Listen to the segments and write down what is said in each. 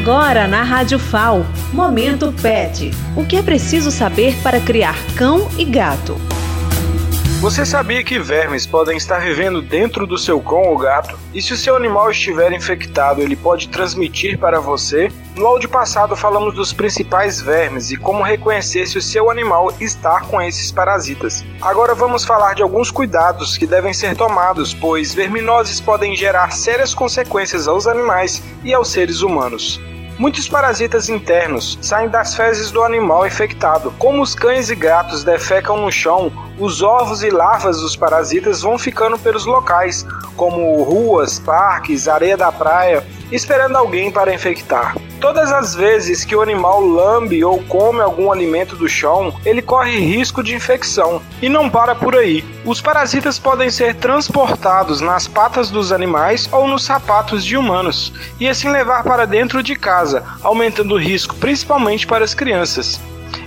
Agora na Rádio FAO, Momento Pet. O que é preciso saber para criar cão e gato? Você sabia que vermes podem estar vivendo dentro do seu cão ou gato? E se o seu animal estiver infectado, ele pode transmitir para você? No áudio passado falamos dos principais vermes e como reconhecer se o seu animal está com esses parasitas. Agora vamos falar de alguns cuidados que devem ser tomados, pois verminoses podem gerar sérias consequências aos animais e aos seres humanos. Muitos parasitas internos saem das fezes do animal infectado. Como os cães e gatos defecam no chão, os ovos e larvas dos parasitas vão ficando pelos locais, como ruas, parques, areia da praia, esperando alguém para infectar. Todas as vezes que o animal lambe ou come algum alimento do chão, ele corre risco de infecção. E não para por aí. Os parasitas podem ser transportados nas patas dos animais ou nos sapatos de humanos, e assim levar para dentro de casa, aumentando o risco principalmente para as crianças.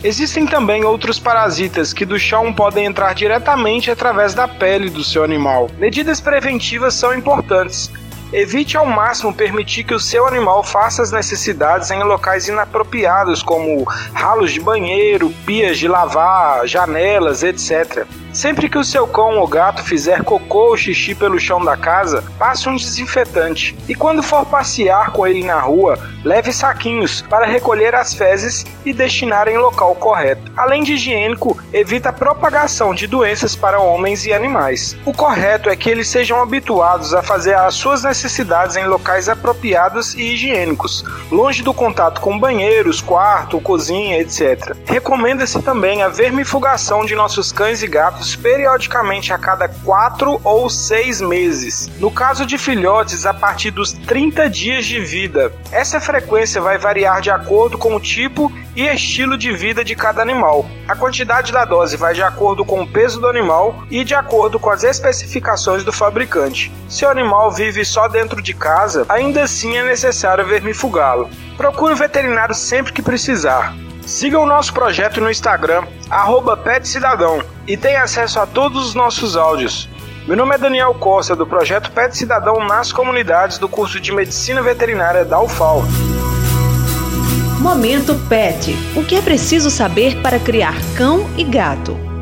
Existem também outros parasitas que do chão podem entrar diretamente através da pele do seu animal. Medidas preventivas são importantes, Evite ao máximo permitir que o seu animal faça as necessidades em locais inapropriados, como ralos de banheiro, pias de lavar, janelas, etc. Sempre que o seu cão ou gato fizer cocô ou xixi pelo chão da casa, passe um desinfetante. E quando for passear com ele na rua, leve saquinhos para recolher as fezes e destinar em local correto. Além de higiênico, evita a propagação de doenças para homens e animais. O correto é que eles sejam habituados a fazer as suas necessidades em locais apropriados e higiênicos, longe do contato com banheiros, quarto, cozinha, etc. Recomenda-se também a vermifugação de nossos cães e gatos periodicamente a cada 4 ou 6 meses. No caso de filhotes, a partir dos 30 dias de vida. Essa frequência vai variar de acordo com o tipo e estilo de vida de cada animal. A quantidade da dose vai de acordo com o peso do animal e de acordo com as especificações do fabricante. Se o animal vive só dentro de casa, ainda assim é necessário vermifugá-lo. Procure o veterinário sempre que precisar. Siga o nosso projeto no Instagram, PetCidadão, e tenha acesso a todos os nossos áudios. Meu nome é Daniel Costa, do projeto Pet Cidadão nas comunidades do curso de Medicina Veterinária da UFAL. Momento Pet. O que é preciso saber para criar cão e gato?